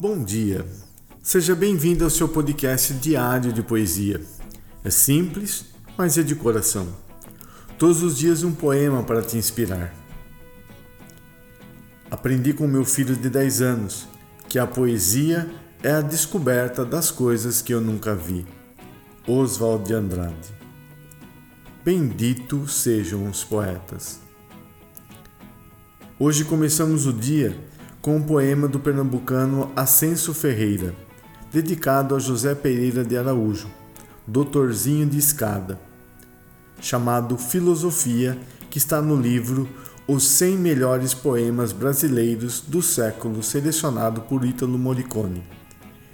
Bom dia. Seja bem-vindo ao seu podcast diário de poesia. É simples, mas é de coração. Todos os dias um poema para te inspirar. Aprendi com meu filho de 10 anos que a poesia é a descoberta das coisas que eu nunca vi. Oswald de Andrade. Bendito sejam os poetas. Hoje começamos o dia com um poema do pernambucano Ascenso Ferreira, dedicado a José Pereira de Araújo, doutorzinho de escada, chamado Filosofia, que está no livro Os 100 Melhores Poemas Brasileiros do Século, selecionado por Ítalo Morricone,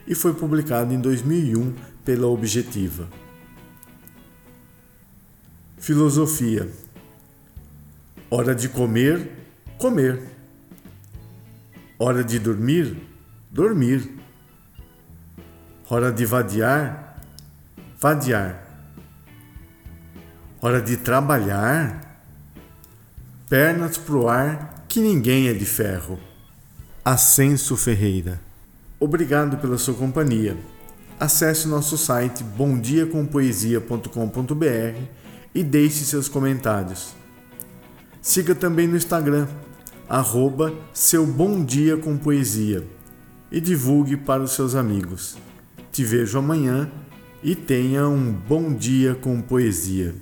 e foi publicado em 2001 pela Objetiva. Filosofia Hora de comer, comer Hora de dormir, dormir. Hora de vadiar, vadiar. Hora de trabalhar, pernas pro ar, que ninguém é de ferro. Ascenso Ferreira. Obrigado pela sua companhia. Acesse nosso site bomdiacompoesia.com.br e deixe seus comentários. Siga também no Instagram arroba seu bom dia com poesia e divulgue para os seus amigos. Te vejo amanhã e tenha um bom dia com poesia.